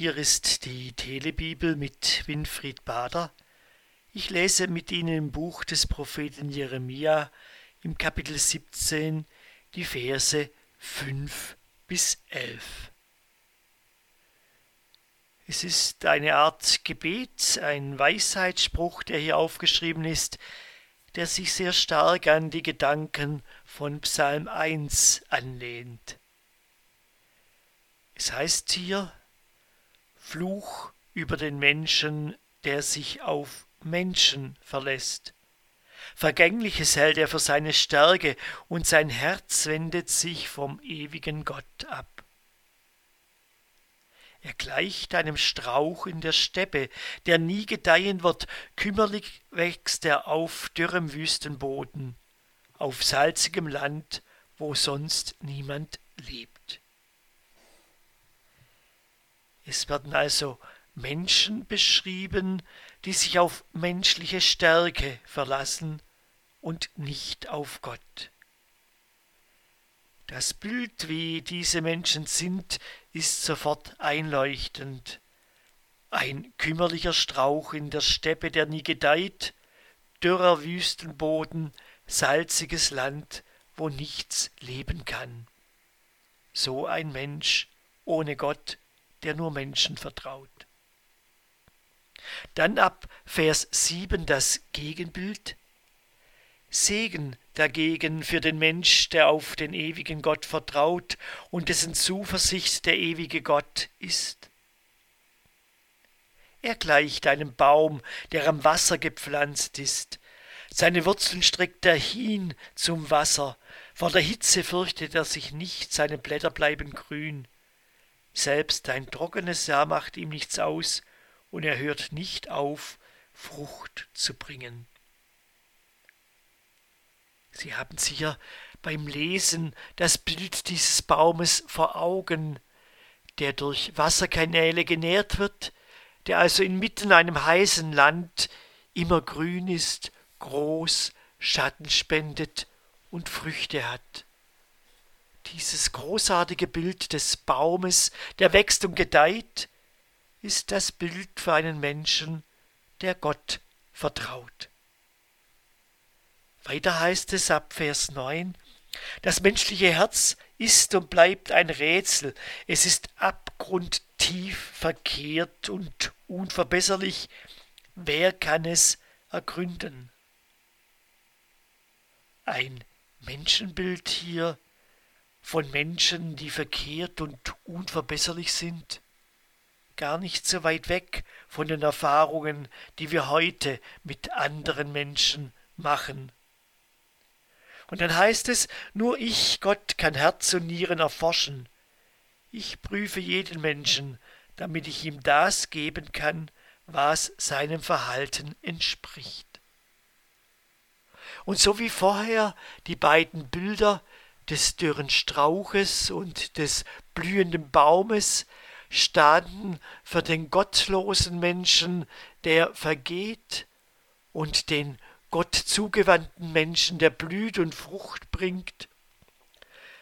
Hier ist die Telebibel mit Winfried Bader. Ich lese mit Ihnen im Buch des Propheten Jeremia im Kapitel 17 die Verse 5 bis 11. Es ist eine Art Gebet, ein Weisheitsspruch, der hier aufgeschrieben ist, der sich sehr stark an die Gedanken von Psalm 1 anlehnt. Es heißt hier, Fluch über den Menschen, der sich auf Menschen verlässt. Vergängliches hält er für seine Stärke, und sein Herz wendet sich vom ewigen Gott ab. Er gleicht einem Strauch in der Steppe, der nie gedeihen wird, kümmerlich wächst er auf dürrem Wüstenboden, auf salzigem Land, wo sonst niemand lebt. Es werden also Menschen beschrieben, die sich auf menschliche Stärke verlassen und nicht auf Gott. Das Bild, wie diese Menschen sind, ist sofort einleuchtend. Ein kümmerlicher Strauch in der Steppe, der nie gedeiht, dürrer Wüstenboden, salziges Land, wo nichts leben kann. So ein Mensch ohne Gott der nur Menschen vertraut. Dann ab Vers 7 das Gegenbild. Segen dagegen für den Mensch, der auf den ewigen Gott vertraut und dessen Zuversicht der ewige Gott ist. Er gleicht einem Baum, der am Wasser gepflanzt ist. Seine Wurzeln streckt er hin zum Wasser. Vor der Hitze fürchtet er sich nicht, seine Blätter bleiben grün. Selbst ein trockenes Jahr macht ihm nichts aus, und er hört nicht auf, Frucht zu bringen. Sie haben sicher beim Lesen das Bild dieses Baumes vor Augen, der durch Wasserkanäle genährt wird, der also inmitten einem heißen Land immer grün ist, groß, Schatten spendet und Früchte hat. Dieses großartige Bild des Baumes, der wächst und gedeiht, ist das Bild für einen Menschen, der Gott vertraut. Weiter heißt es ab Vers 9, das menschliche Herz ist und bleibt ein Rätsel, es ist abgrundtief verkehrt und unverbesserlich, wer kann es ergründen? Ein Menschenbild hier, von Menschen, die verkehrt und unverbesserlich sind, gar nicht so weit weg von den Erfahrungen, die wir heute mit anderen Menschen machen. Und dann heißt es, nur ich, Gott, kann Herz und Nieren erforschen. Ich prüfe jeden Menschen, damit ich ihm das geben kann, was seinem Verhalten entspricht. Und so wie vorher die beiden Bilder des dürren Strauches und des blühenden Baumes standen für den gottlosen Menschen, der vergeht, und den Gott zugewandten Menschen, der blüht und Frucht bringt.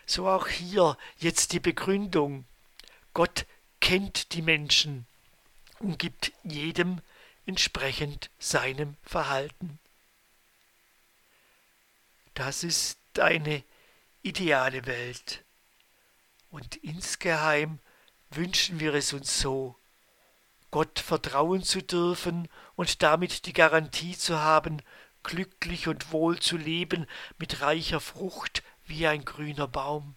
So auch hier jetzt die Begründung. Gott kennt die Menschen und gibt jedem entsprechend seinem Verhalten. Das ist eine ideale Welt. Und insgeheim wünschen wir es uns so, Gott vertrauen zu dürfen und damit die Garantie zu haben, glücklich und wohl zu leben mit reicher Frucht wie ein grüner Baum.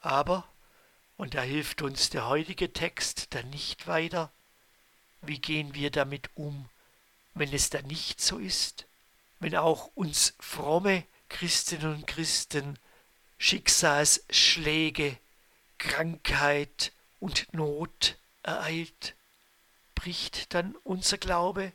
Aber, und da hilft uns der heutige Text dann nicht weiter, wie gehen wir damit um, wenn es dann nicht so ist, wenn auch uns fromme Christinnen und Christen Schicksalsschläge, Krankheit und Not ereilt, bricht dann unser Glaube